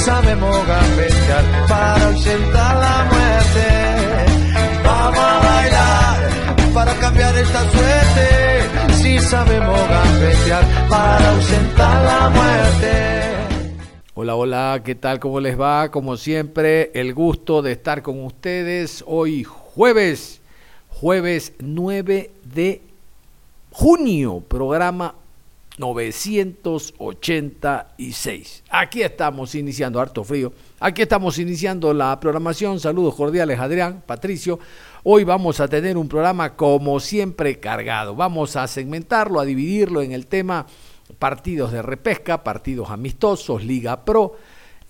Sabemos gambetear para ausentar la muerte. Vamos a bailar para cambiar esta suerte. Si sabemos gambetear para ausentar la muerte. Hola, hola, ¿qué tal? ¿Cómo les va? Como siempre, el gusto de estar con ustedes hoy jueves, jueves 9 de junio, programa 986. Aquí estamos iniciando, harto frío. Aquí estamos iniciando la programación. Saludos cordiales, Adrián, Patricio. Hoy vamos a tener un programa como siempre cargado. Vamos a segmentarlo, a dividirlo en el tema partidos de repesca, partidos amistosos, Liga Pro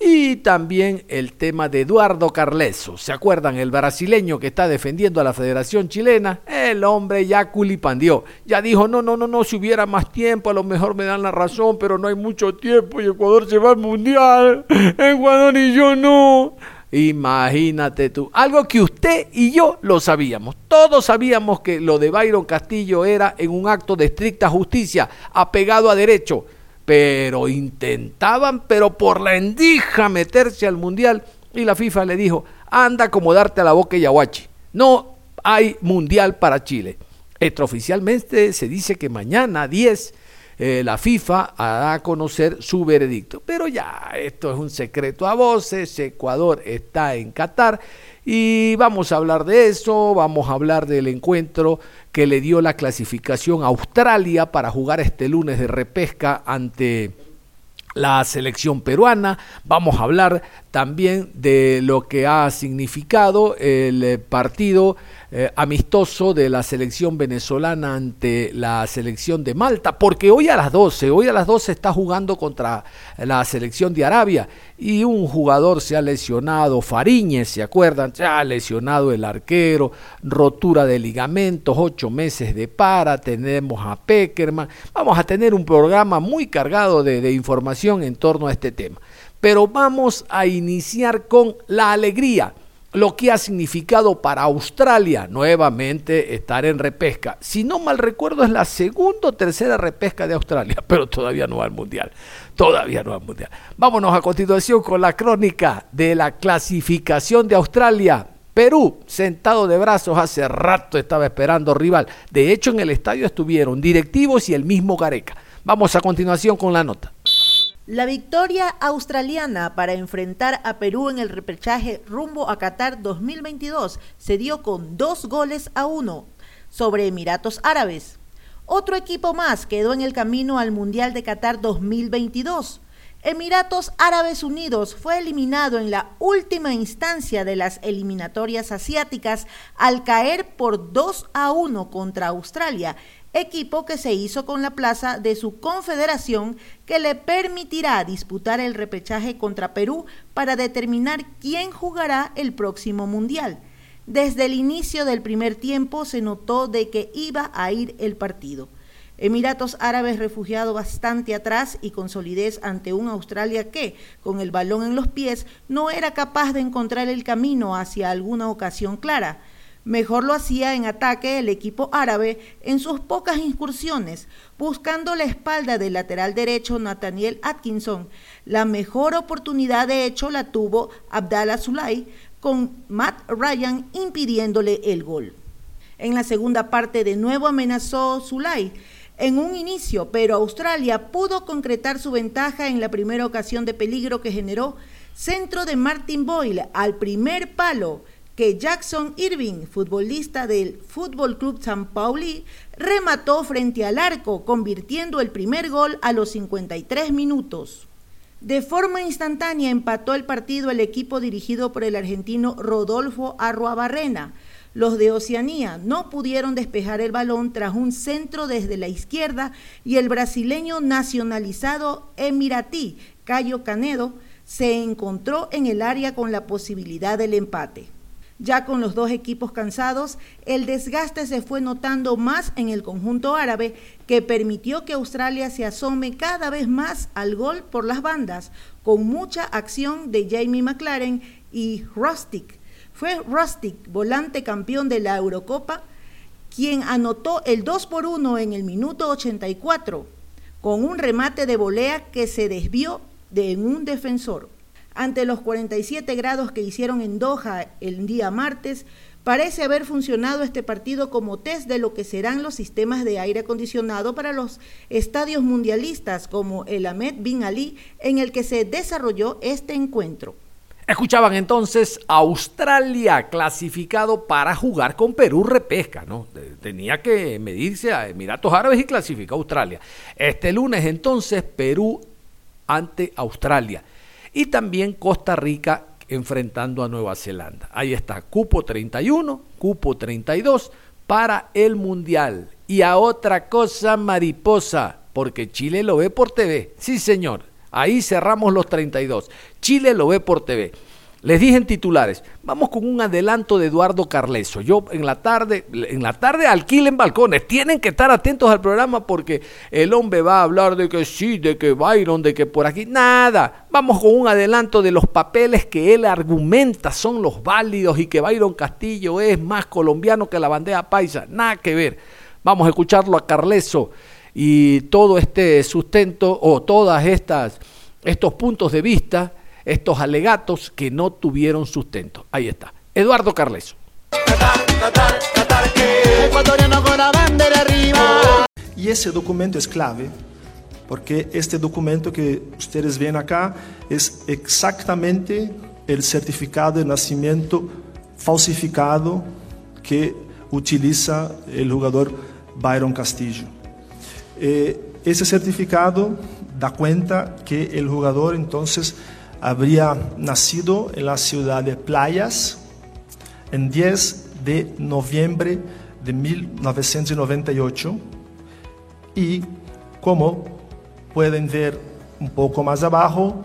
y también el tema de Eduardo Carleso. ¿Se acuerdan? El brasileño que está defendiendo a la Federación Chilena. El hombre ya culipandió. Ya dijo, no, no, no, no, si hubiera más tiempo, a lo mejor me dan la razón, pero no hay mucho tiempo y Ecuador se va al Mundial. Ecuador y yo no. Imagínate tú, algo que usted y yo lo sabíamos. Todos sabíamos que lo de Byron Castillo era en un acto de estricta justicia, apegado a derecho pero intentaban, pero por la endija, meterse al mundial. Y la FIFA le dijo, anda a acomodarte a la boca y aguachi. No hay mundial para Chile. Extraoficialmente se dice que mañana 10 eh, la FIFA hará a conocer su veredicto. Pero ya, esto es un secreto a voces. Ecuador está en Qatar y vamos a hablar de eso, vamos a hablar del encuentro que le dio la clasificación a Australia para jugar este lunes de repesca ante la selección peruana. Vamos a hablar también de lo que ha significado el partido eh, amistoso de la selección venezolana ante la selección de Malta, porque hoy a las 12, hoy a las 12 está jugando contra la selección de Arabia y un jugador se ha lesionado, Fariñez, ¿se acuerdan? Se ha lesionado el arquero, rotura de ligamentos, ocho meses de para, tenemos a Peckerman, vamos a tener un programa muy cargado de, de información en torno a este tema. Pero vamos a iniciar con la alegría lo que ha significado para Australia nuevamente estar en repesca. Si no mal recuerdo, es la segunda o tercera repesca de Australia, pero todavía no va al Mundial. Todavía no al Mundial. Vámonos a continuación con la crónica de la clasificación de Australia. Perú, sentado de brazos, hace rato estaba esperando rival. De hecho, en el estadio estuvieron directivos y el mismo Gareca. Vamos a continuación con la nota. La victoria australiana para enfrentar a Perú en el repechaje rumbo a Qatar 2022 se dio con dos goles a uno sobre Emiratos Árabes. Otro equipo más quedó en el camino al Mundial de Qatar 2022. Emiratos Árabes Unidos fue eliminado en la última instancia de las eliminatorias asiáticas al caer por 2 a 1 contra Australia equipo que se hizo con la plaza de su confederación que le permitirá disputar el repechaje contra Perú para determinar quién jugará el próximo Mundial. Desde el inicio del primer tiempo se notó de que iba a ir el partido. Emiratos Árabes refugiado bastante atrás y con solidez ante un Australia que, con el balón en los pies, no era capaz de encontrar el camino hacia alguna ocasión clara. Mejor lo hacía en ataque el equipo árabe en sus pocas incursiones, buscando la espalda del lateral derecho Nathaniel Atkinson. La mejor oportunidad de hecho la tuvo Abdallah Zulay, con Matt Ryan impidiéndole el gol. En la segunda parte de nuevo amenazó Zulay en un inicio, pero Australia pudo concretar su ventaja en la primera ocasión de peligro que generó centro de Martin Boyle al primer palo que Jackson Irving, futbolista del Fútbol Club San Pauli, remató frente al arco, convirtiendo el primer gol a los 53 minutos. De forma instantánea empató el partido el equipo dirigido por el argentino Rodolfo Arruabarrena. Los de Oceanía no pudieron despejar el balón tras un centro desde la izquierda y el brasileño nacionalizado emiratí, Cayo Canedo, se encontró en el área con la posibilidad del empate. Ya con los dos equipos cansados, el desgaste se fue notando más en el conjunto árabe, que permitió que Australia se asome cada vez más al gol por las bandas, con mucha acción de Jamie McLaren y Rustic. Fue Rustic, volante campeón de la Eurocopa, quien anotó el 2 por 1 en el minuto 84, con un remate de volea que se desvió de un defensor ante los 47 grados que hicieron en Doha el día martes, parece haber funcionado este partido como test de lo que serán los sistemas de aire acondicionado para los estadios mundialistas como el Ahmed Bin Ali en el que se desarrolló este encuentro. Escuchaban entonces Australia clasificado para jugar con Perú repesca, ¿no? Tenía que medirse a Emiratos Árabes y clasificó a Australia. Este lunes entonces Perú ante Australia y también Costa Rica enfrentando a Nueva Zelanda. Ahí está, cupo 31, cupo 32 para el Mundial. Y a otra cosa mariposa, porque Chile lo ve por TV. Sí, señor, ahí cerramos los 32. Chile lo ve por TV. Les dije en titulares, vamos con un adelanto de Eduardo Carleso. Yo en la tarde, en la tarde alquilen balcones. Tienen que estar atentos al programa porque el hombre va a hablar de que sí, de que Byron, de que por aquí. Nada. Vamos con un adelanto de los papeles que él argumenta son los válidos y que Byron Castillo es más colombiano que la bandera paisa. Nada que ver. Vamos a escucharlo a Carleso y todo este sustento o todas estas estos puntos de vista estos alegatos que no tuvieron sustento. Ahí está. Eduardo Carleso. Y ese documento es clave porque este documento que ustedes ven acá es exactamente el certificado de nacimiento falsificado que utiliza el jugador Byron Castillo. Eh, ese certificado da cuenta que el jugador entonces habría nacido en la ciudad de Playas en 10 de noviembre de 1998 y como pueden ver un poco más abajo,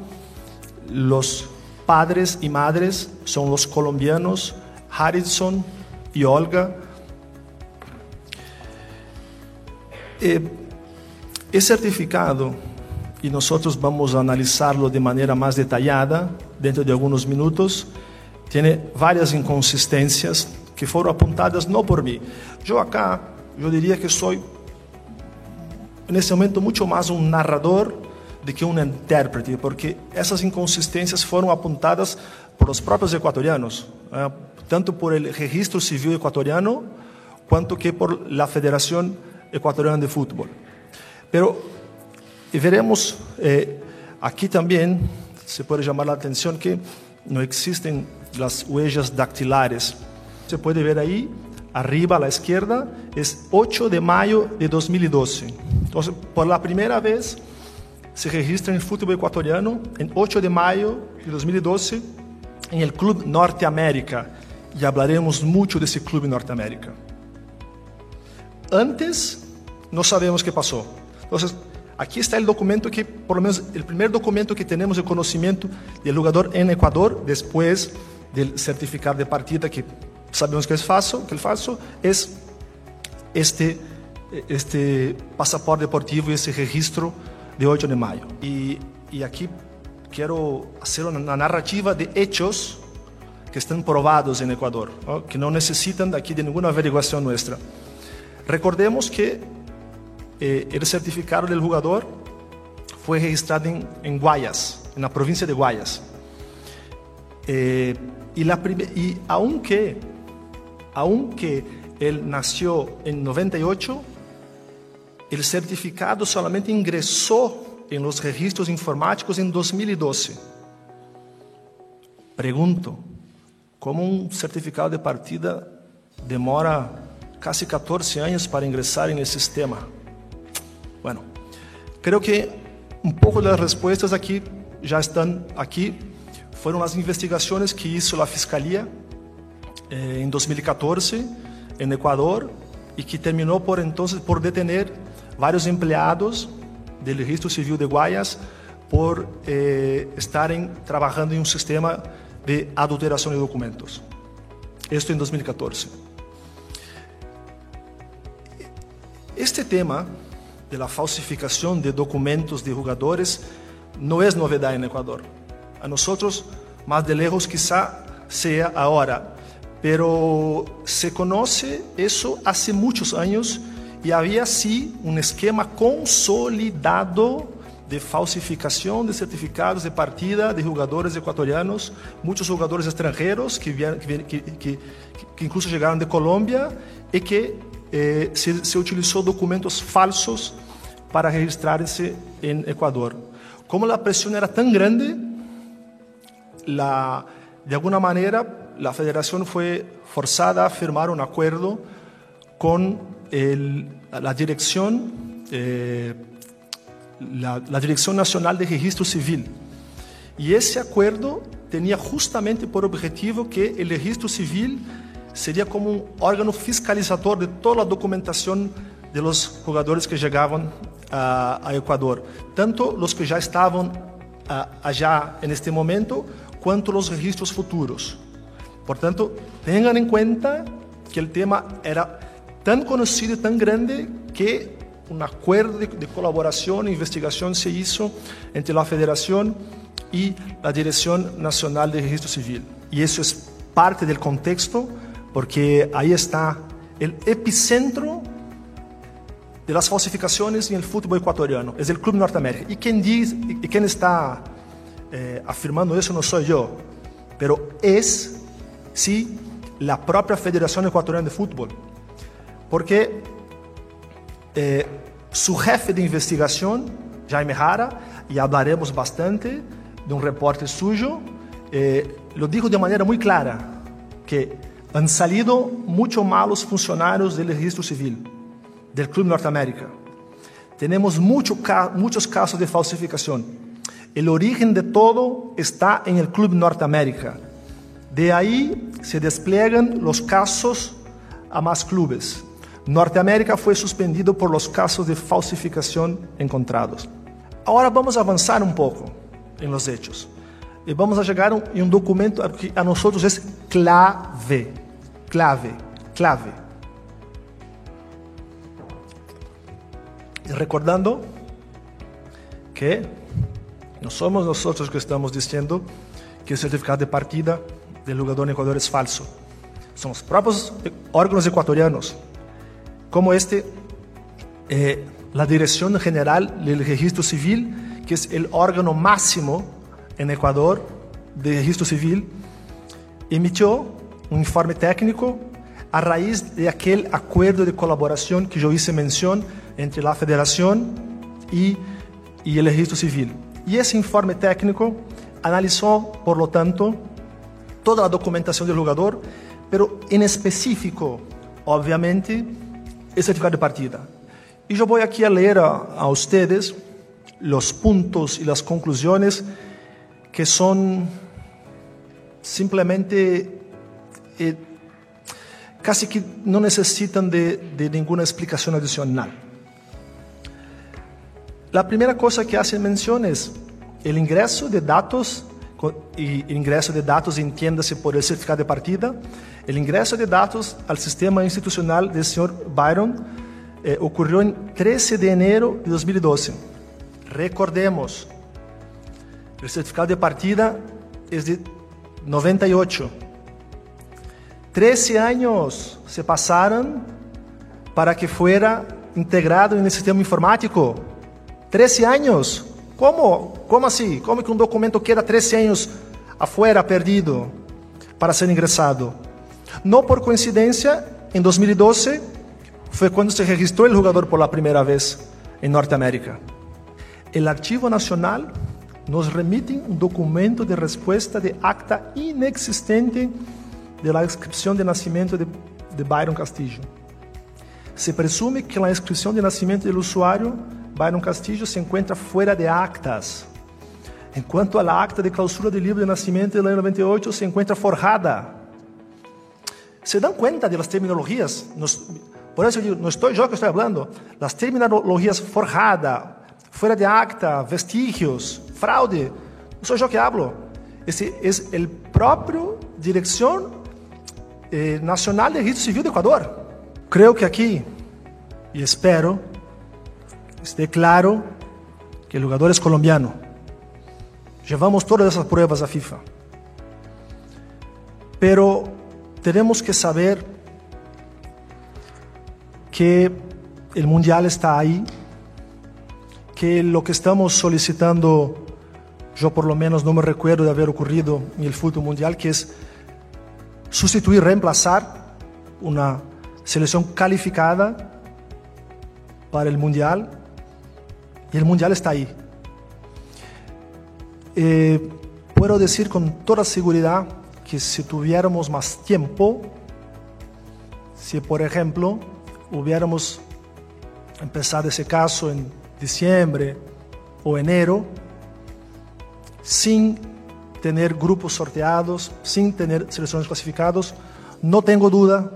los padres y madres son los colombianos Harrison y Olga. Eh, el certificado y nosotros vamos a analizarlo de manera más detallada dentro de algunos minutos. Tiene varias inconsistencias que fueron apuntadas no por mí. Yo acá, yo diría que soy en este momento mucho más un narrador de que un intérprete, porque esas inconsistencias fueron apuntadas por los propios ecuatorianos, ¿eh? tanto por el registro civil ecuatoriano, cuanto que por la Federación Ecuatoriana de Fútbol. Pero y veremos eh, también, se puede llamar la atención que no existen las huellas dactilares. Se puede ver ahí, arriba a la izquierda, es 8 de mayo de 2012. Entonces, por la primera vez se registra en el fútbol ecuatoriano en 8 de mayo de 2012 en el Club Norteamérica. Y hablaremos mucho de ese club Norteamérica. Antes, no sabemos qué pasó. Entonces, Aquí está el documento que, por lo menos, el primer documento que tenemos de conocimiento del jugador en Ecuador, después del certificado de partida, que sabemos que es falso, que el falso es este, este pasaporte deportivo y ese registro de 8 de mayo. Y, y aquí quiero hacer una narrativa de hechos que están probados en Ecuador, ¿no? que no necesitan aquí de ninguna averiguación nuestra. Recordemos que eh, el certificado del jugador fue registrado en, en Guayas, en la provincia de Guayas. Eh, y, la y aunque, aunque él nació en 98, el certificado solamente ingresó en los registros informáticos en 2012. Pregunto, ¿cómo un certificado de partida demora casi 14 años para ingresar en el sistema? Creo que un poco de las respuestas aquí já estão aqui foram as investigações que hizo a Fiscalia eh, em 2014 em Equador e que terminou por então por detener vários empregados do Registro Civil de Guayas por eh, estarem trabalhando em um sistema de adulteração de documentos. Isto em 2014. Este tema de la falsificación de documentos de jugadores no es novedad en Ecuador. A nosotros, más de lejos quizá sea ahora, pero se conoce eso hace muchos años y había sí un esquema consolidado de falsificação de certificados de partida de jogadores equatorianos, muitos jogadores estrangeiros que, que, que, que, incluso chegaram de Colômbia e que eh, se, utilizou documentos falsos para registrar-se em Equador. Como a pressão era tão grande, la, de alguma maneira a federação foi forzada a firmar um acordo com el, a direção eh, la, la, Dirección Nacional de Registro Civil. Y ese acuerdo tenía justamente por objetivo que el registro civil sería como un órgano fiscalizador de toda la documentación de los jugadores que llegaban a, a Ecuador, tanto los que ya estaban a, allá en este momento, cuanto los registros futuros. Por tanto, tengan en cuenta que el tema era tan conocido y tan grande que um acordo de, de colaboração e investigação se hizo entre a Federação e a Direção Nacional de Registro Civil. E isso é parte do contexto, porque aí está o epicentro de las falsificaciones en el fútbol ecuatoriano. Es el Club Norteamérica. Y quien, dice, y quien está eh, afirmando eso no soy yo, pero es, sí, la propia Federación Ecuatoriana de Fútbol. Porque eh, su jefe de investigación, Jaime Jara, y hablaremos bastante de un reporte suyo, eh, lo dijo de manera muy clara, que han salido muchos malos funcionarios del registro civil, del Club Norteamérica. Tenemos mucho, muchos casos de falsificación. El origen de todo está en el Club Norteamérica. De ahí se despliegan los casos a más clubes. Norteamérica foi suspendido por los casos de falsificação encontrados. Agora vamos avançar um pouco em los hechos. E vamos a chegar em um documento que a nós é clave, clave, clave. E recordando que não somos nós que estamos dizendo que o certificado de partida do jogador no Equador é falso. São os próprios órgãos equatorianos como este, eh, la Dirección General del Registro Civil, que es el órgano máximo en Ecuador de registro civil, emitió un informe técnico a raíz de aquel acuerdo de colaboración que yo hice mención entre la Federación y, y el registro civil. Y ese informe técnico analizó, por lo tanto, toda la documentación del jugador, pero en específico, obviamente, el certificado de partida. Y yo voy aquí a leer a, a ustedes los puntos y las conclusiones que son simplemente eh, casi que no necesitan de, de, ninguna explicación adicional. La primera cosa que hace mención es el ingreso de datos, y ingreso de datos entiéndase por el certificado de partida, El ingreso de datos al sistema institucional del señor Byron eh, ocurrió en 13 de enero de 2012. Recordemos, el certificado de partida es de 98. 13 años se pasaron para que fuera integrado el sistema informático. 13 años. ¿Cómo? ¿Cómo así? ¿Cómo que un documento queda 13 años afuera, perdido, para ser ingresado? No por coincidencia, en 2012 fue cuando se registró el jugador por la primera vez en Norteamérica. El Archivo Nacional nos remite un documento de respuesta de acta inexistente de la inscripción de nacimiento de, de Byron Castillo. Se presume que la inscripción de nacimiento del usuario Byron Castillo se encuentra fuera de actas. enquanto a acta de clausura do livro de nascimento do ano 98 se encontra forjada. ¿Se dan conta das terminologias? Nos, por isso eu digo, não estou eu que estou falando. As terminologias forjada, fora de acta, vestígios, fraude. Não sou eu que hablo. Esse é o próprio Direção eh, Nacional de Registro Civil do Equador. Creio que aqui, e espero, esté claro que o jogador é colombiano. Levamos todas essas pruebas à FIFA. Pero tenemos que saber que el mundial está ahí, que lo que estamos solicitando, yo por lo menos no me recuerdo de haber ocurrido en el fútbol mundial, que es sustituir, reemplazar una selección calificada para el mundial, y el mundial está ahí. Eh, puedo decir con toda seguridad que si tuviéramos más tiempo, si por ejemplo hubiéramos empezado ese caso en diciembre o enero, sin tener grupos sorteados, sin tener selecciones clasificados, no tengo duda,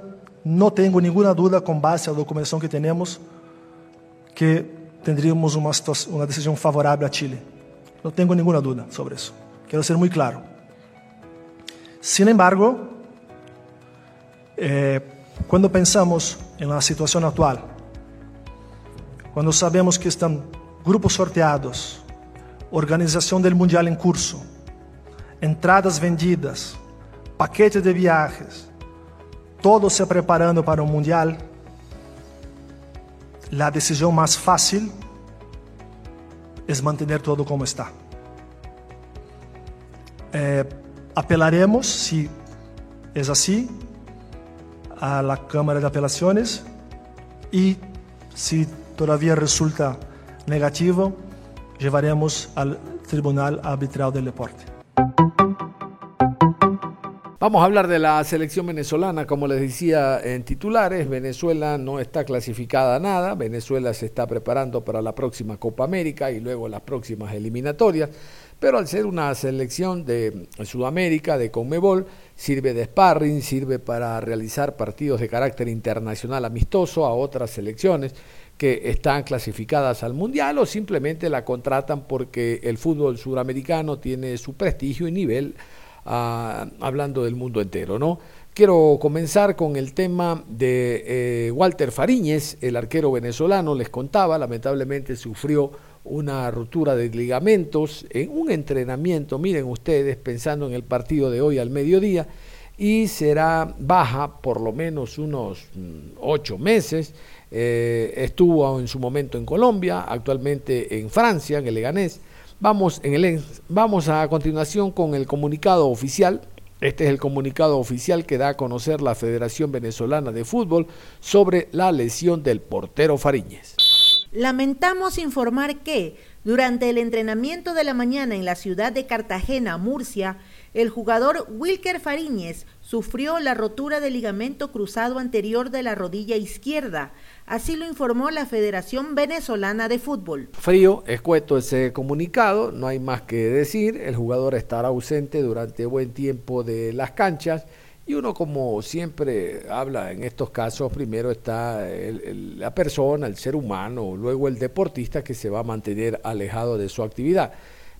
no tengo ninguna duda con base a la documentación que tenemos, que tendríamos una, una decisión favorable a Chile. No tengo ninguna duda sobre eso. Quiero ser muy claro. Sin embargo, eh, cuando pensamos en la situación actual, cuando sabemos que están grupos sorteados, organización del Mundial en curso, entradas vendidas, paquetes de viajes, todo se preparando para un Mundial, la decisión más fácil es mantener todo como está. Eh, apelaremos, si es así, a la Cámara de Apelaciones y si todavía resulta negativo, llevaremos al Tribunal Arbitral del Deporte. Vamos a hablar de la selección venezolana, como les decía en titulares, Venezuela no está clasificada a nada, Venezuela se está preparando para la próxima Copa América y luego las próximas eliminatorias, pero al ser una selección de Sudamérica, de Conmebol, sirve de sparring, sirve para realizar partidos de carácter internacional amistoso a otras selecciones que están clasificadas al Mundial o simplemente la contratan porque el fútbol sudamericano tiene su prestigio y nivel hablando del mundo entero, ¿no? Quiero comenzar con el tema de eh, Walter Fariñez, el arquero venezolano, les contaba, lamentablemente sufrió una ruptura de ligamentos en un entrenamiento, miren ustedes, pensando en el partido de hoy al mediodía, y será baja por lo menos unos mm, ocho meses. Eh, estuvo en su momento en Colombia, actualmente en Francia, en el Leganés, Vamos, en el, vamos a continuación con el comunicado oficial. Este es el comunicado oficial que da a conocer la Federación Venezolana de Fútbol sobre la lesión del portero Fariñez. Lamentamos informar que durante el entrenamiento de la mañana en la ciudad de Cartagena, Murcia, el jugador Wilker Fariñez sufrió la rotura del ligamento cruzado anterior de la rodilla izquierda, Así lo informó la Federación Venezolana de Fútbol. Frío, escueto ese comunicado, no hay más que decir, el jugador estará ausente durante buen tiempo de las canchas y uno como siempre habla en estos casos, primero está la persona, el ser humano, luego el deportista que se va a mantener alejado de su actividad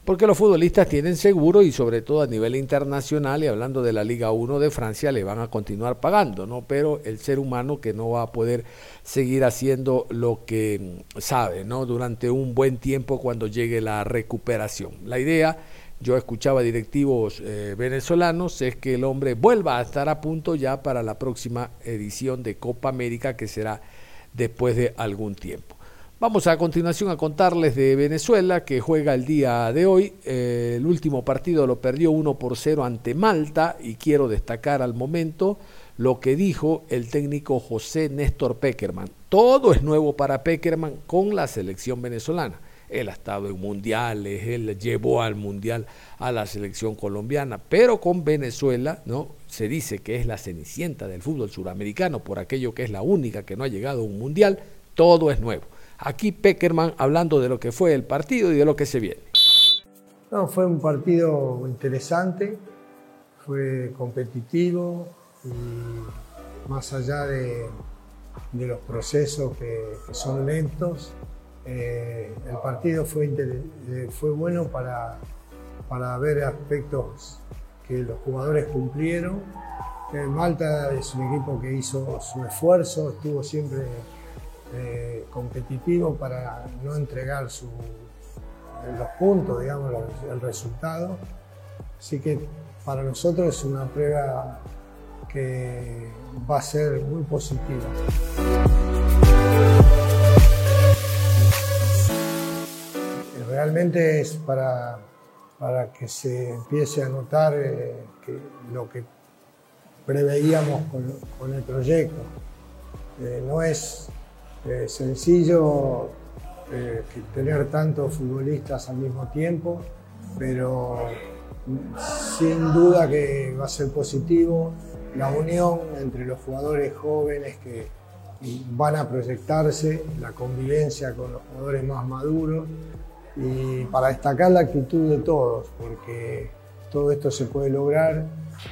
porque los futbolistas tienen seguro y sobre todo a nivel internacional y hablando de la Liga 1 de Francia le van a continuar pagando, ¿no? Pero el ser humano que no va a poder seguir haciendo lo que sabe, ¿no? Durante un buen tiempo cuando llegue la recuperación. La idea, yo escuchaba directivos eh, venezolanos, es que el hombre vuelva a estar a punto ya para la próxima edición de Copa América que será después de algún tiempo. Vamos a continuación a contarles de Venezuela que juega el día de hoy. Eh, el último partido lo perdió 1 por 0 ante Malta y quiero destacar al momento lo que dijo el técnico José Néstor Peckerman. Todo es nuevo para Peckerman con la selección venezolana. Él ha estado en mundiales, él llevó al mundial a la selección colombiana, pero con Venezuela, ¿no? Se dice que es la cenicienta del fútbol suramericano por aquello que es la única que no ha llegado a un mundial, todo es nuevo. Aquí Peckerman hablando de lo que fue el partido y de lo que se viene. No, fue un partido interesante, fue competitivo y más allá de, los procesos que, que son lentos, eh, el partido fue, eh, fue bueno para, para ver aspectos que los jugadores cumplieron. Eh, Malta es un equipo que hizo su esfuerzo, estuvo siempre eh, competitivo para no entregar su, los puntos, digamos, el resultado. Así que para nosotros es una prueba que va a ser muy positiva. Realmente es para, para que se empiece a notar eh, que lo que preveíamos con, con el proyecto. Eh, no es eh, sencillo eh, tener tantos futbolistas al mismo tiempo, pero sin duda que va a ser positivo. La unión entre los jugadores jóvenes que van a proyectarse, la convivencia con los jugadores más maduros. Y para destacar la actitud de todos, porque todo esto se puede lograr,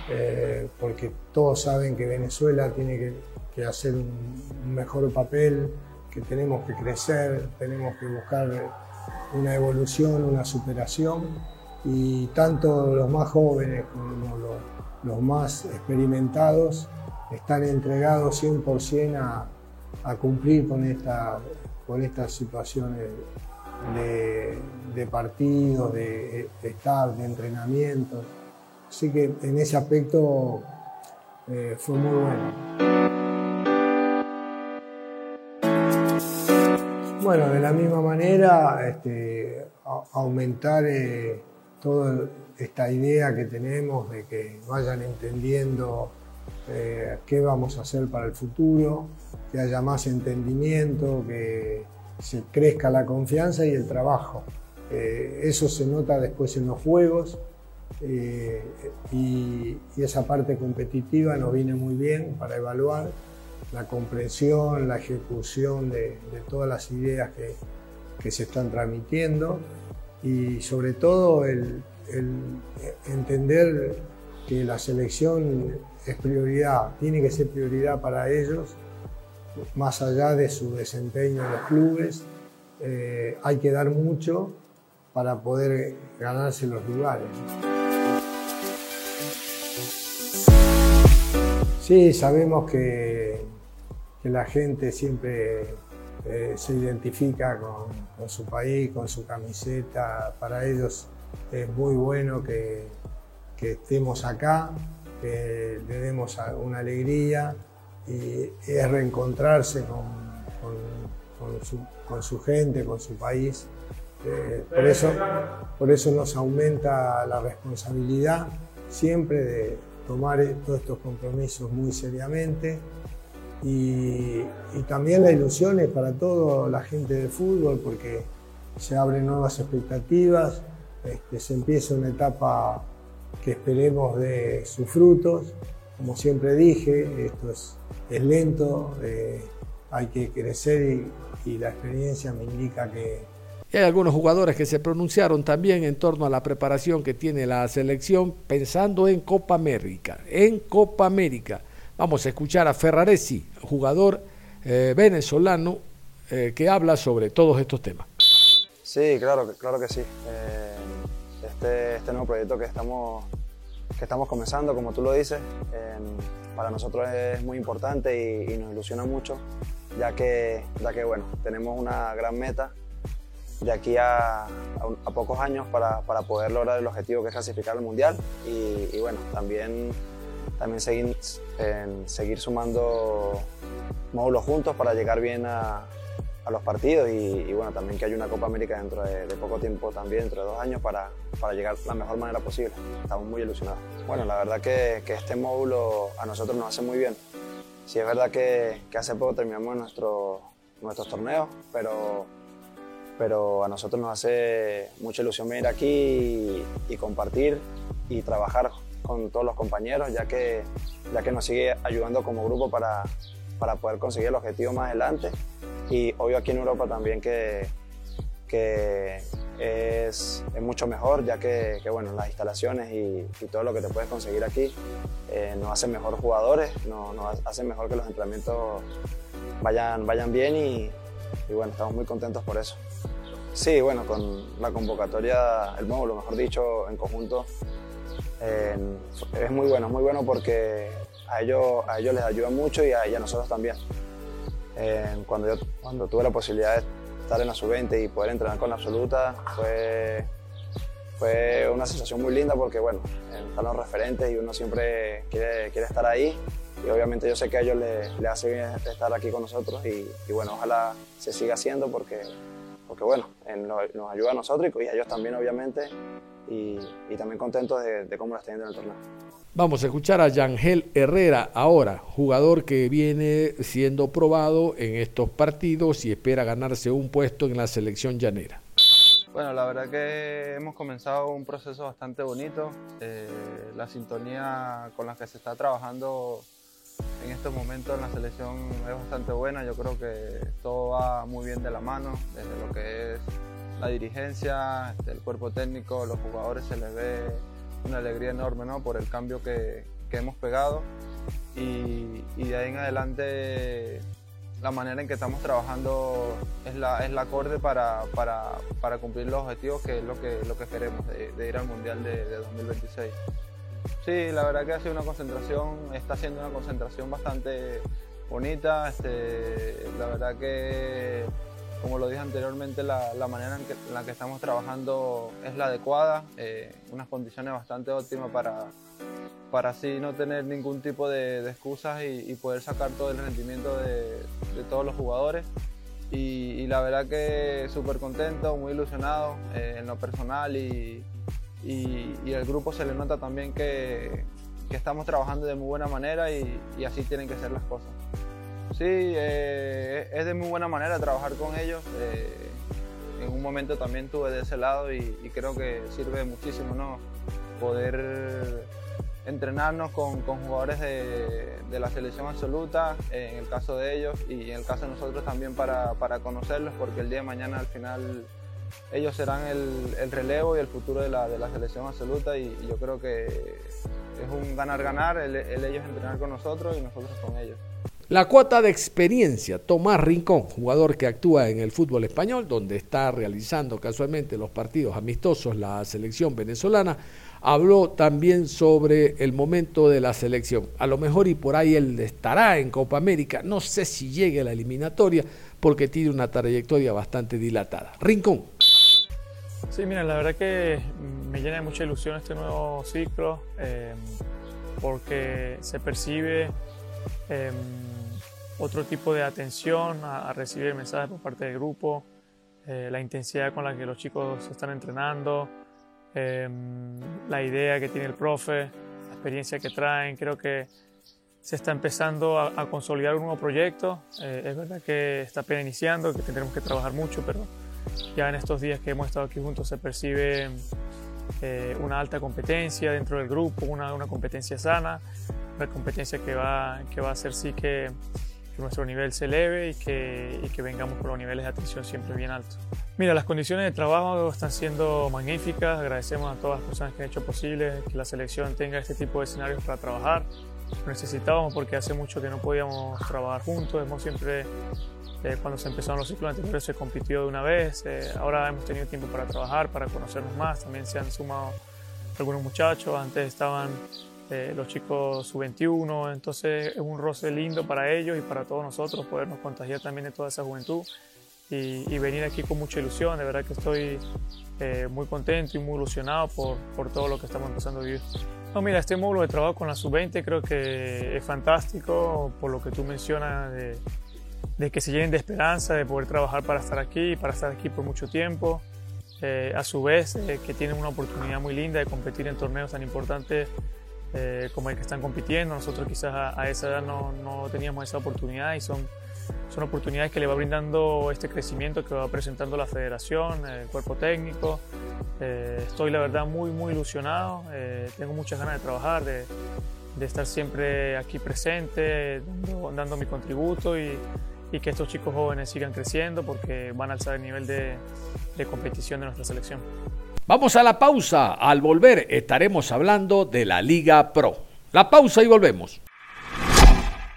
eh, porque todos saben que Venezuela tiene que, que hacer un, mejor papel, que tenemos que crecer, tenemos que buscar una evolución, una superación y tanto los más jóvenes como los, los más experimentados están entregados 100% a, a, cumplir con, esta, con estas situaciones de, de partidos, de, de estar, de entrenamientos. Así que en ese aspecto eh, fue muy bueno. Bueno, de la misma manera, este, aumentar eh, toda esta idea que tenemos de que vayan entendiendo eh, qué vamos a hacer para el futuro, que haya más entendimiento, que se crezca la confianza y el trabajo. Eh, eso se nota después en los juegos eh, y, y esa parte competitiva nos viene muy bien para evaluar la comprensión, la ejecución de, todas las ideas que, que, se están transmitiendo y sobre todo el, el, entender que la selección es prioridad, tiene que ser prioridad para ellos, más allá de su desempeño en los clubes, eh, hay que dar mucho para poder ganarse los lugares. Sí, sabemos que que la gente siempre eh, se identifica con, su país, con su camiseta. Para ellos es muy bueno que, estemos acá, que le demos una alegría y es reencontrarse con, con su, con, su, gente, con su país. Eh, por, eso, por eso nos aumenta la responsabilidad siempre de tomar todos estos compromisos muy seriamente y, y, también la ilusión es para toda la gente del fútbol porque se abren nuevas expectativas, este, se empieza una etapa que esperemos de sus frutos. Como siempre dije, esto es, es lento, eh, hay que crecer y, y la experiencia me indica que, hay algunos jugadores que se pronunciaron también en torno a la preparación que tiene la selección pensando en Copa América. En Copa América. Vamos a escuchar a Ferraresi, jugador eh, venezolano, eh, que habla sobre todos estos temas. Sí, claro, claro que sí. Eh, este, este, nuevo proyecto que estamos, que estamos comenzando, como tú lo dices, para nosotros es muy importante y, nos ilusiona mucho, ya que, ya que bueno, tenemos una gran meta de aquí a, a, pocos años para, para, poder lograr el objetivo que es clasificar al Mundial y bueno, también también seguir, seguir sumando módulos juntos para llegar bien a, los partidos y, bueno, también que haya una Copa América dentro de, poco tiempo también, dentro de dos años, para, para llegar de la mejor manera posible. Estamos muy ilusionados. Bueno, la verdad que, que este módulo a nosotros nos hace muy bien. Sí es verdad que, que hace poco terminamos nuestro, nuestros torneos, pero, pero a nosotros nos hace mucha ilusión venir aquí y, y compartir y trabajar con todos los compañeros, ya que, ya que nos sigue ayudando como grupo para, para poder conseguir el objetivo más adelante. Y obvio aquí en Europa también que, que es, es mucho mejor, ya que, que, bueno, las instalaciones y, y, todo lo que te puedes conseguir aquí eh, nos hacen mejor jugadores, nos, nos hacen mejor que los entrenamientos vayan, vayan bien y, y bueno, estamos muy contentos por eso. Sí, bueno, con la convocatoria, el módulo, mejor dicho, en conjunto, es muy bueno, muy bueno porque a ellos, a ellos les ayuda mucho y a, y a nosotros también. Cuando, yo, cuando tuve la posibilidad de estar en la sub-20 y poder entrenar con la absoluta, fue, fue una sensación muy linda porque, bueno, están los referentes y uno siempre quiere, quiere estar ahí y obviamente yo sé que a ellos les, les hace bien estar aquí con nosotros y, y, bueno, ojalá se siga haciendo porque, porque bueno, nos, nos ayuda a nosotros y a ellos también obviamente y, y también contentos de, de, cómo lo están yendo en el torneo. Vamos a escuchar a Yangel Herrera ahora, jugador que viene siendo probado en estos partidos y espera ganarse un puesto en la selección llanera. Bueno, la verdad que hemos comenzado un proceso bastante bonito. Eh, la sintonía con la que se está trabajando en estos momentos en la selección es bastante buena. Yo creo que todo va muy bien de la mano, desde lo que es la dirigencia, el cuerpo técnico, los jugadores se les ve una alegría enorme ¿no? por el cambio que, que hemos pegado y, de ahí en adelante la manera en que estamos trabajando es la, es la acorde para, para, para cumplir los objetivos que es lo que, lo que queremos de, ir al Mundial de 2026. Sí, la verdad que ha sido una concentración, está siendo una concentración bastante bonita. Este, la verdad que, como lo dije anteriormente, la, la manera en, que, en, la que estamos trabajando es la adecuada, eh, unas condiciones bastante óptimas para, para así no tener ningún tipo de, de excusas y, y, poder sacar todo el rendimiento de, de todos los jugadores. Y, y, la verdad que súper contento, muy ilusionado eh, en lo personal y, y, y, el grupo se le nota también que, que estamos trabajando de muy buena manera y, así tienen que ser las cosas. Sí, eh, es de muy buena manera trabajar con ellos. Eh, en un momento también tuve de ese lado y, y creo que sirve muchísimo ¿no? poder entrenarnos con, con jugadores de, de, la selección absoluta, en el caso de ellos y en el caso de nosotros también para, para conocerlos, porque el día de mañana al final ellos serán el, el, relevo y el futuro de la, selección absoluta y, yo creo que es un ganar-ganar el, ellos entrenar con nosotros y nosotros con ellos. La cuota de experiencia, Tomás Rincón, jugador que actúa en el fútbol español, donde está realizando casualmente los partidos amistosos la selección venezolana, habló también sobre el momento de la selección. A lo mejor y por ahí él estará en Copa América, no sé si llegue a la eliminatoria, porque tiene una trayectoria bastante dilatada. Rincón. Sí, mira, la verdad que me llena de mucha ilusión este nuevo ciclo, eh, porque se percibe eh, otro tipo de atención a, a, recibir mensajes por parte del grupo, eh, la intensidad con la que los chicos están entrenando, eh, la idea que tiene el profe, la experiencia que traen, creo que se está empezando a, a consolidar un nuevo proyecto. Eh, es verdad que está apenas iniciando, que tendremos que trabajar mucho, pero ya en estos días que hemos estado aquí juntos se percibe eh, una alta competencia dentro del grupo, una, una, competencia sana, una competencia que va, que va a hacer sí que, que nuestro nivel se eleve y que, y que vengamos con los niveles de atención siempre bien altos. Mira, las condiciones de trabajo están siendo magníficas, agradecemos a todas las personas que han hecho posible que la selección tenga este tipo de escenarios para trabajar. Lo necesitábamos porque hace mucho que no podíamos trabajar juntos, hemos siempre eh, cuando se empezaron los ciclos anteriores se compitió de una vez, eh, ahora hemos tenido tiempo para trabajar, para conocernos más, también se han sumado algunos muchachos, antes estaban eh, los chicos sub-21, entonces es un roce lindo para ellos y para todos nosotros podernos contagiar también de toda esa juventud y, y venir aquí con mucha ilusión, de verdad que estoy eh, muy contento y muy ilusionado por, por todo lo que estamos empezando a vivir. No, mira, este módulo de trabajo con la sub-20 creo que es fantástico por lo que tú mencionas de de que se llenen de esperanza, de poder trabajar para estar aquí, para estar aquí por mucho tiempo. Eh, a su vez, eh, que tienen una oportunidad muy linda de competir en torneos tan importantes eh, como el que están compitiendo. Nosotros quizás a, a esa edad no, no, teníamos esa oportunidad y son, son oportunidades que le va brindando este crecimiento que va presentando la federación, el cuerpo técnico. estoy la verdad muy, muy ilusionado. tengo muchas ganas de trabajar, de, de estar siempre aquí presente, dando, dando mi contributo y, y que estos chicos jóvenes sigan creciendo porque van a alzar el nivel de, de competición de nuestra selección. Vamos a la pausa. Al volver estaremos hablando de la Liga Pro. La pausa y volvemos.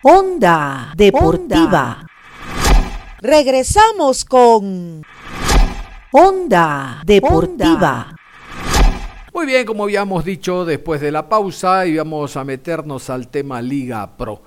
Onda Deportiva. Regresamos con Onda Deportiva. Muy bien, como habíamos dicho después de la pausa, íbamos a meternos al tema Liga Pro.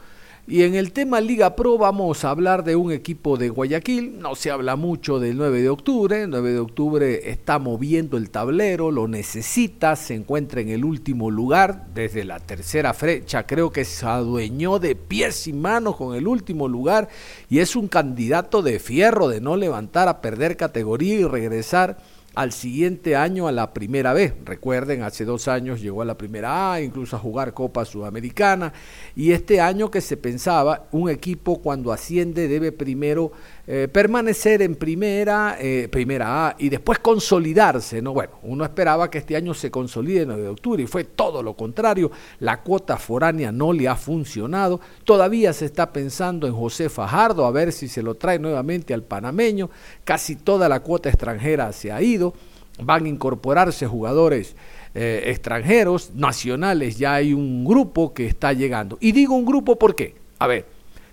Y en el tema Liga Pro vamos a hablar de un equipo de Guayaquil. No se habla mucho del 9 de octubre. El 9 de octubre está moviendo el tablero, lo necesita, se encuentra en el último lugar desde la tercera fecha. Creo que se adueñó de pies y manos con el último lugar y es un candidato de fierro de no levantar a perder categoría y regresar al siguiente año a la primera vez. Recuerden, hace dos años llegó a la primera A, incluso a jugar Copa Sudamericana. Y este año que se pensaba, un equipo cuando asciende debe primero eh, permanecer en primera, eh, primera A y después consolidarse. ¿no? Bueno, uno esperaba que este año se consolide en el de octubre y fue todo lo contrario. La cuota foránea no le ha funcionado. Todavía se está pensando en José Fajardo, a ver si se lo trae nuevamente al panameño. Casi toda la cuota extranjera se ha ido. Van a incorporarse jugadores eh, extranjeros, nacionales. Ya hay un grupo que está llegando. Y digo un grupo, ¿por qué? A ver,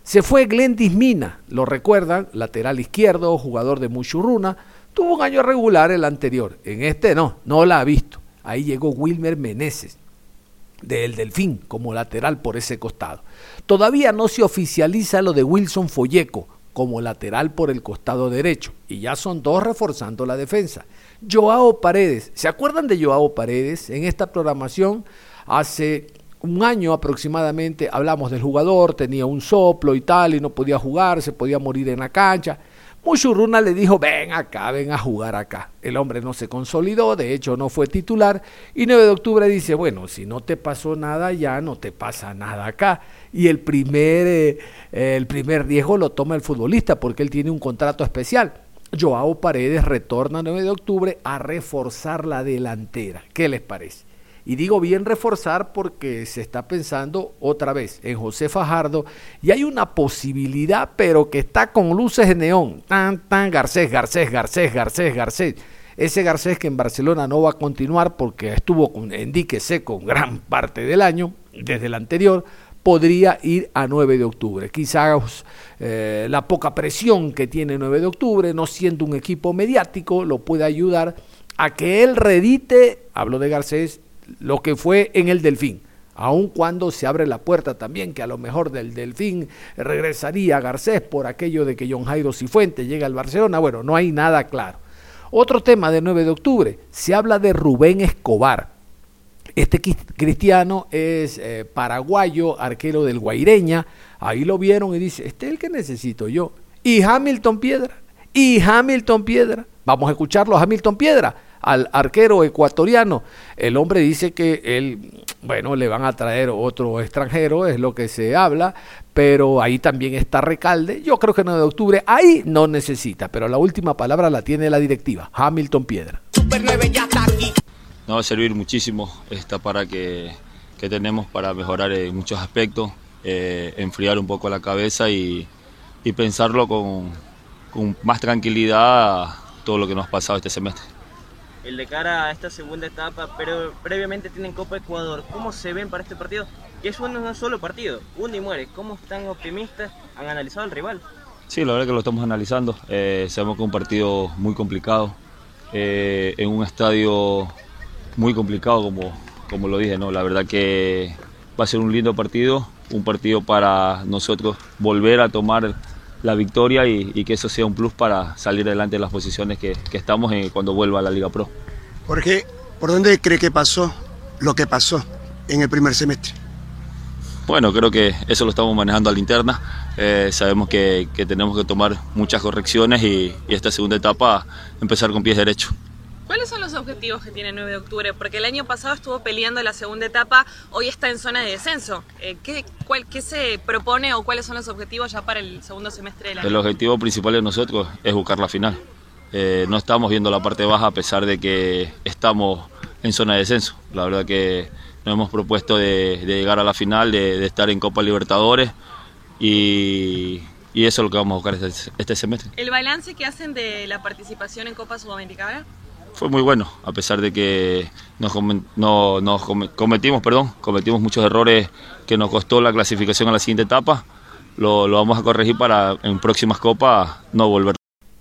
se fue Glendis Mina, lo recuerdan, lateral izquierdo, jugador de Muchurruna. Tuvo un año regular el anterior. En este no, no la ha visto. Ahí llegó Wilmer Meneses, del Delfín, como lateral por ese costado. Todavía no se oficializa lo de Wilson Folleco como lateral por el costado derecho. Y ya son dos reforzando la defensa. Joao Paredes, ¿se acuerdan de Joao Paredes? En esta programación hace un año aproximadamente hablamos del jugador, tenía un soplo y tal, y no podía jugar, se podía morir en la cancha. Muchurruna le dijo, ven acá, ven a jugar acá. El hombre no se consolidó, de hecho no fue titular, y 9 de octubre dice, bueno, si no te pasó nada ya, no te pasa nada acá. Y el primer, eh, el primer riesgo lo toma el futbolista porque él tiene un contrato especial. Joao Paredes retorna 9 de octubre a reforzar la delantera. ¿Qué les parece? Y digo bien reforzar porque se está pensando otra vez en José Fajardo y hay una posibilidad, pero que está con luces de neón. Tan, tan, Garcés, Garcés, Garcés, Garcés, Garcés. Ese Garcés que en Barcelona no va a continuar porque estuvo en dique seco gran parte del año, desde el anterior, podría ir a 9 de octubre. Quizás eh, la poca presión que tiene 9 de octubre, no siendo un equipo mediático, lo puede ayudar a que él redite, hablo de Garcés, lo que fue en el Delfín. Aun cuando se abre la puerta también, que a lo mejor del Delfín regresaría Garcés por aquello de que John Jairo Cifuente llega al Barcelona, bueno, no hay nada claro. Otro tema del 9 de octubre, se habla de Rubén Escobar. Este cristiano es eh, paraguayo, arquero del Guaireña. Ahí lo vieron y dice, este es el que necesito yo. Y Hamilton Piedra, y Hamilton Piedra. Vamos a escucharlo, Hamilton Piedra al arquero ecuatoriano. El hombre dice que él, bueno, le van a traer otro extranjero, es lo que se habla, pero ahí también está Recalde. Yo creo que 9 de octubre ahí no necesita, pero la última palabra la tiene la directiva, Hamilton Piedra. Super 9 ya está aquí. Nos va a servir muchísimo esta para que, que tenemos para mejorar en muchos aspectos, eh, enfriar un poco la cabeza y, y pensarlo con, con más tranquilidad todo lo que nos ha pasado este semestre el de cara a esta segunda etapa, pero previamente tienen Copa Ecuador. ¿Cómo se ven para este partido? Que es un solo partido, uno y muere. ¿Cómo están optimistas? ¿Han analizado al rival? Sí, la verdad que lo estamos analizando. Eh, sabemos que es un partido muy complicado, eh, en un estadio muy complicado, como, como lo dije. ¿no? La verdad que va a ser un lindo partido, un partido para nosotros volver a tomar la victoria y, que eso sea un plus para salir adelante de las posiciones que, estamos en, cuando vuelva a la Liga Pro. Jorge, ¿por dónde cree que pasó lo que pasó en el primer semestre? Bueno, creo que eso lo estamos manejando a la interna. Eh, sabemos que, tenemos que tomar muchas correcciones y, y esta segunda etapa empezar con pies derechos. ¿Cuáles son los objetivos que tiene 9 de octubre? Porque el año pasado estuvo peleando la segunda etapa, hoy está en zona de descenso. Eh, ¿qué, cuál, ¿Qué se propone o cuáles son los objetivos ya para el segundo semestre del año? El objetivo principal de nosotros es buscar la final. Eh, no estamos viendo la parte baja a pesar de que estamos en zona de descenso. La verdad que nos hemos propuesto de, llegar a la final, de, estar en Copa Libertadores y y eso es lo que vamos a buscar este, este semestre. ¿El balance que hacen de la participación en Copa Sudamericana? Fue muy bueno, a pesar de que nos, no, nos cometimos, perdón, cometimos muchos errores que nos costó la clasificación a la siguiente etapa. Lo, lo vamos a corregir para en próximas copas no volver.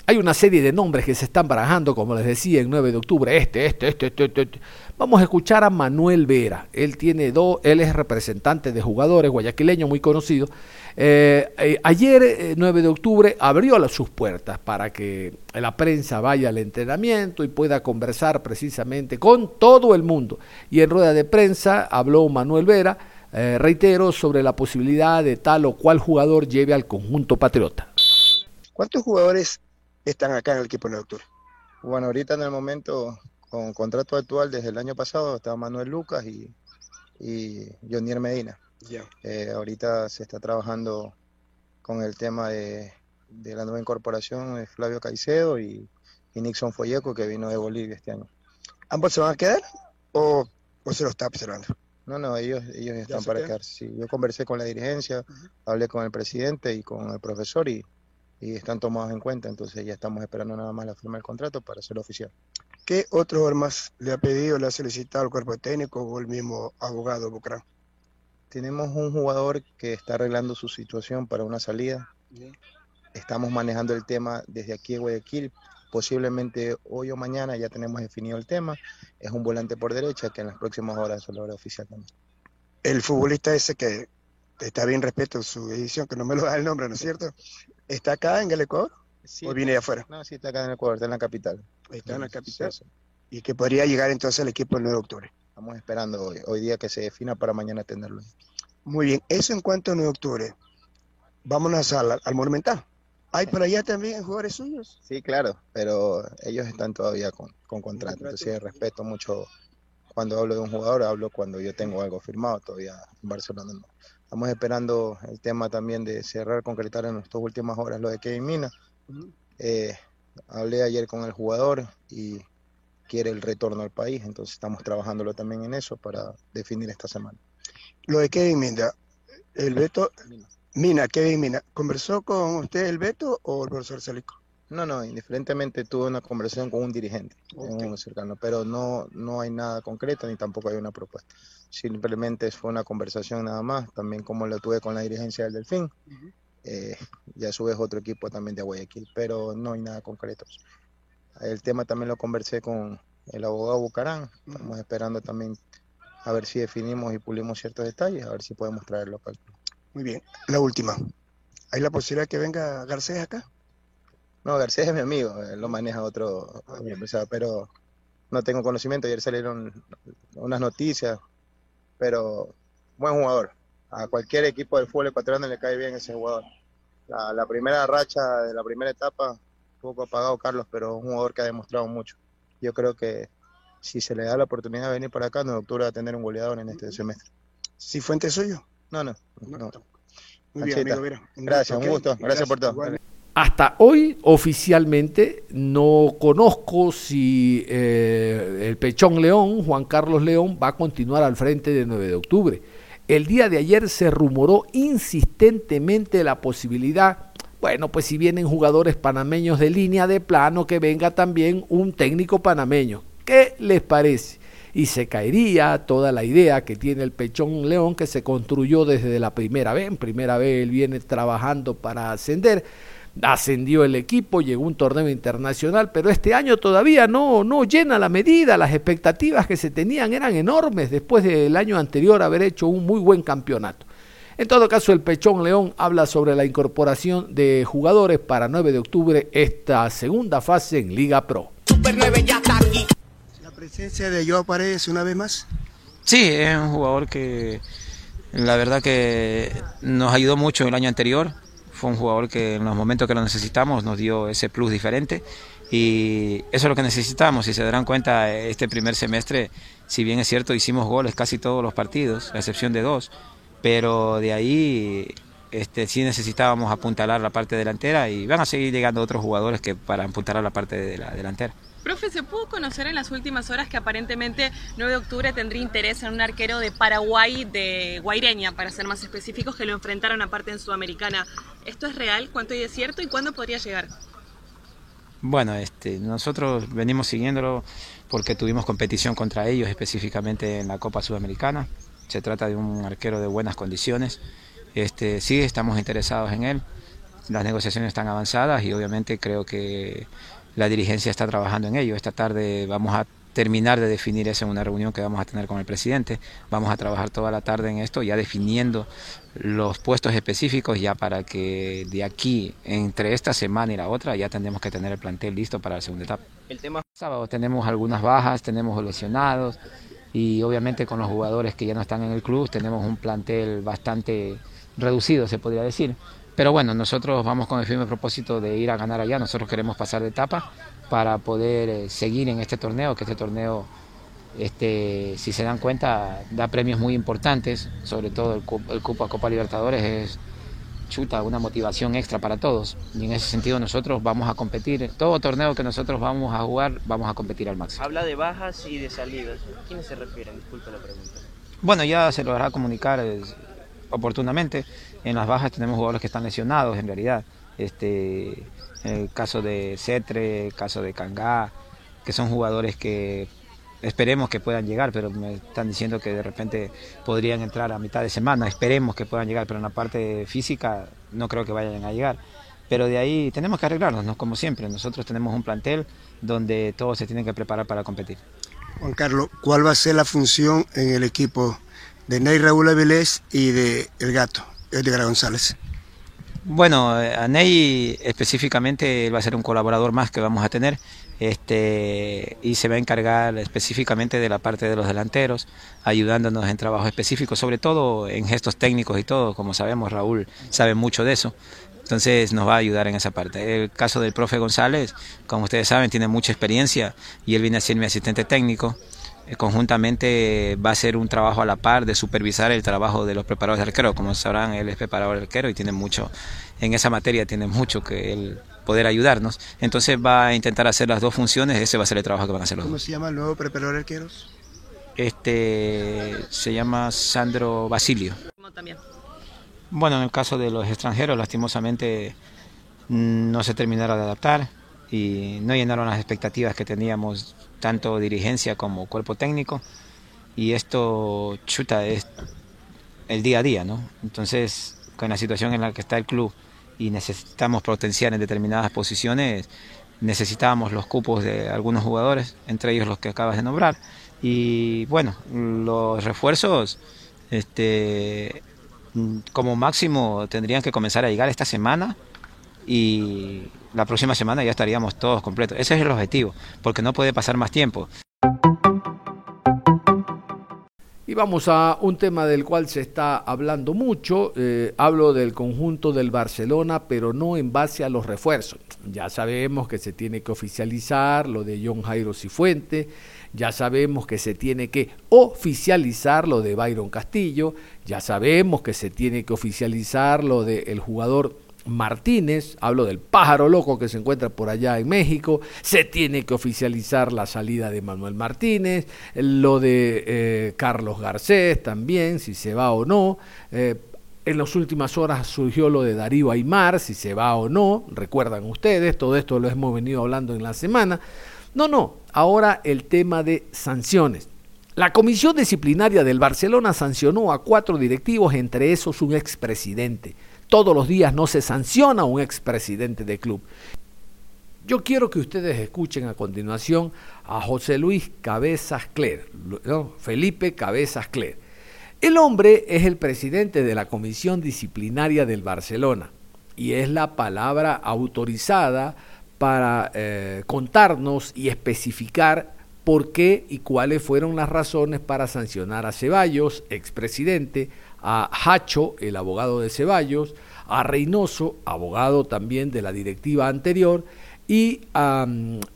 Hay una serie de nombres que se están barajando, como les decía, en 9 de octubre. Este, este, este, este, este. este. Vamos a escuchar a Manuel Vera. Él tiene dos, él es representante de jugadores guayaquileño muy conocido. Eh, eh, ayer, 9 eh, de octubre, abrió sus puertas para que la prensa vaya al entrenamiento y pueda conversar precisamente con todo el mundo. Y en rueda de prensa habló Manuel Vera, reitero, sobre la posibilidad de tal o cual jugador lleve al conjunto patriota. ¿Cuántos jugadores están acá en el equipo de octubre? Bueno, ahorita en el momento, con contrato actual desde el año pasado, está Manuel Lucas y, y Jonier Medina. Eh, ahorita se está trabajando con el tema de, la nueva incorporación de Flavio Caicedo y, Nixon Folleco, que vino de Bolivia este año. ¿Ambos se van a quedar o, se lo está observando? No, no, ellos, ellos están para quedarse. yo conversé con la dirigencia, hablé con el presidente y con el profesor y, y están tomados en cuenta, entonces ya estamos esperando nada más la firma del contrato para hacerlo oficial. ¿Qué otros armas le ha pedido, le ha solicitado el cuerpo técnico o el mismo abogado Bucrán? Tenemos un jugador que está arreglando su situación para una salida. Estamos manejando el tema desde aquí en Guayaquil. Posiblemente hoy o mañana ya tenemos definido el tema. Es un volante por derecha que en las próximas horas se lo hará oficial también. El futbolista ese que está bien respeto su edición, que no me lo da el nombre, ¿no es cierto? ¿Está acá en el Ecuador? ¿O viene de afuera? No, sí está acá en el Ecuador, está en la capital. Está en la capital. Y que podría llegar entonces al equipo el 9 de octubre. Estamos esperando hoy, hoy día que se defina para mañana tenerlo. Muy bien, eso en cuanto al 9 de octubre. Vámonos al, al Monumental. ¿Hay por allá también jugadores suyos? Sí, claro, pero ellos están todavía con, con contrato. Entonces respeto mucho cuando hablo de un jugador, hablo cuando yo tengo algo firmado todavía en Barcelona. No. Estamos esperando el tema también de cerrar, concretar en estas últimas horas lo de Kevin Mina. Eh, hablé ayer con el jugador y quiere el retorno al país, entonces estamos trabajándolo también en eso para definir esta semana. Lo de Kevin Mina, el Beto, Mina, Kevin Mina, ¿conversó con usted el Beto o el profesor Salico? No, no, indiferentemente tuve una conversación con un dirigente, un cercano, pero no, no hay nada concreto ni tampoco hay una propuesta. Simplemente fue una conversación nada más, también como lo tuve con la dirigencia del Delfín, eh, y a su vez otro equipo también de Guayaquil, pero no hay nada concreto. El tema también lo conversé con el abogado Bucarán, estamos esperando también a ver si definimos y pulimos ciertos detalles, a ver si podemos traerlo acá. Muy bien, la última. ¿Hay la posibilidad que venga Garcés acá? No, García es mi amigo, él lo maneja otro, pero no tengo conocimiento. Ayer salieron unas noticias, pero buen jugador. A cualquier equipo del fútbol ecuatoriano le cae bien ese jugador. La, primera racha de la primera etapa, poco apagado Carlos, pero un jugador que ha demostrado mucho. Yo creo que si se le da la oportunidad de venir para acá, en octubre va a tener un goleador en este semestre. ¿Si fuente suyo? No, no. Muy bien, amigo, Gracias, un gusto. Gracias por todo. Hasta hoy oficialmente no conozco si eh, el Pechón León, Juan Carlos León, va a continuar al frente del 9 de octubre. El día de ayer se rumoró insistentemente la posibilidad, bueno, pues si vienen jugadores panameños de línea de plano, que venga también un técnico panameño. ¿Qué les parece? Y se caería toda la idea que tiene el Pechón León, que se construyó desde la primera vez. En primera vez él viene trabajando para ascender ascendió el equipo, llegó un torneo internacional, pero este año todavía no, no llena la medida, las expectativas que se tenían eran enormes después del año anterior haber hecho un muy buen campeonato. En todo caso, el Pechón León habla sobre la incorporación de jugadores para 9 de octubre, esta segunda fase en Liga Pro. ¿La presencia de Joao Paredes una vez más? Sí, es un jugador que la verdad que nos ayudó mucho el año anterior fue un jugador que en los momentos que lo necesitamos nos dio ese plus diferente y eso es lo que necesitamos. Si se darán cuenta, este primer semestre, si bien es cierto, hicimos goles casi todos los partidos, a excepción de dos, pero de ahí este, sí necesitábamos apuntalar la parte delantera y van a seguir llegando otros jugadores que para apuntalar la parte de la delantera. Profe, ¿se pudo conocer en las últimas horas que aparentemente 9 de octubre tendría interés en un arquero de Paraguay, de Guaireña, para ser más específicos, que lo enfrentaron aparte en Sudamericana? ¿Esto es real? ¿Cuánto hay de cierto y cuándo podría llegar? Bueno, este, nosotros venimos siguiéndolo porque tuvimos competición contra ellos, específicamente en la Copa Sudamericana. Se trata de un arquero de buenas condiciones. Este, sí, estamos interesados en él. Las negociaciones están avanzadas y obviamente creo que la dirigencia está trabajando en ello. Esta tarde vamos a terminar de definir eso en una reunión que vamos a tener con el presidente. Vamos a trabajar toda la tarde en esto, ya definiendo los puestos específicos, ya para que de aquí, entre esta semana y la otra, ya tendremos que tener el plantel listo para la segunda etapa. El tema sábado tenemos algunas bajas, tenemos lesionados y obviamente con los jugadores que ya no están en el club tenemos un plantel bastante reducido, se podría decir. Pero bueno, nosotros vamos con el firme propósito de ir a ganar allá, nosotros queremos pasar de etapa para poder eh, seguir en este torneo, que este torneo, este, si se dan cuenta, da premios muy importantes, sobre todo el, el cupo a Copa Libertadores es chuta, una motivación extra para todos. Y en ese sentido nosotros vamos a competir, todo torneo que nosotros vamos a jugar, vamos a competir al máximo. Habla de bajas y de salidas. ¿A quiénes se refieren? Disculpe la pregunta. Bueno, ya se lo hará comunicar oportunamente. En las bajas tenemos jugadores que están lesionados en realidad. Este, el caso de Cetre, el caso de Cangá, que son jugadores que esperemos que puedan llegar, pero me están diciendo que de repente podrían entrar a mitad de semana, esperemos que puedan llegar, pero en la parte física no creo que vayan a llegar. Pero de ahí tenemos que arreglarnos, ¿no? como siempre, nosotros tenemos un plantel donde todos se tienen que preparar para competir. Juan Carlos, ¿cuál va a ser la función en el equipo de Ney Raúl Avilés y de El Gato, Edgar González? Bueno, a Ney específicamente va a ser un colaborador más que vamos a tener este, y se va a encargar específicamente de la parte de los delanteros, ayudándonos en trabajo específico, sobre todo en gestos técnicos y todo, como sabemos Raúl sabe mucho de eso, entonces nos va a ayudar en esa parte. El caso del profe González, como ustedes saben, tiene mucha experiencia y él viene a ser mi asistente técnico eh, conjuntamente va a ser un trabajo a la par de supervisar el trabajo de los preparadores de arquero. Como sabrán, él es preparador de arquero y tiene mucho, en esa materia tiene mucho que él poder ayudarnos. Entonces va a intentar hacer las dos funciones, ese va a ser el trabajo que van a hacer los ¿Cómo dos. se llama el nuevo preparador de arqueros? Este se llama Sandro Basilio. También. Bueno, en el caso de los extranjeros, lastimosamente mm, no se terminaron de adaptar y no llenaron las expectativas que teníamos tanto dirigencia como cuerpo técnico y esto chuta es el día a día, ¿no? Entonces, con la situación en la que está el club y necesitamos potenciar en determinadas posiciones, necesitábamos los cupos de algunos jugadores, entre ellos los que acabas de nombrar. Y bueno, los refuerzos, este, como máximo, tendrían que comenzar a llegar esta semana y la próxima semana ya estaríamos todos completos. Ese es el objetivo, porque no puede pasar más tiempo. Y vamos a un tema del cual se está hablando mucho. Eh, hablo del conjunto del Barcelona, pero no en base a los refuerzos. Ya sabemos que se tiene que oficializar lo de John Jairo Cifuente. Ya sabemos que se tiene que oficializar lo de Byron Castillo. Ya sabemos que se tiene que oficializar lo del jugador Martínez, hablo del pájaro loco que se encuentra por allá en México, se tiene que oficializar la salida de Manuel Martínez, lo de eh, Carlos Garcés también, si se va o no. Eh, en las últimas horas surgió lo de Darío Aymar, si se va o no, recuerdan ustedes, todo esto lo hemos venido hablando en la semana. No, no, ahora el tema de sanciones. La comisión disciplinaria del Barcelona sancionó a cuatro directivos, entre esos un expresidente todos los días no se sanciona a un expresidente de club. Yo quiero que ustedes escuchen a continuación a José Luis Cabezas Cler, ¿no? Felipe Cabezas Cler. El hombre es el presidente de la Comisión Disciplinaria del Barcelona y es la palabra autorizada para eh, contarnos y especificar por qué y cuáles fueron las razones para sancionar a Ceballos, expresidente, a Hacho, el abogado de Ceballos, a Reynoso, abogado también de la directiva anterior, y a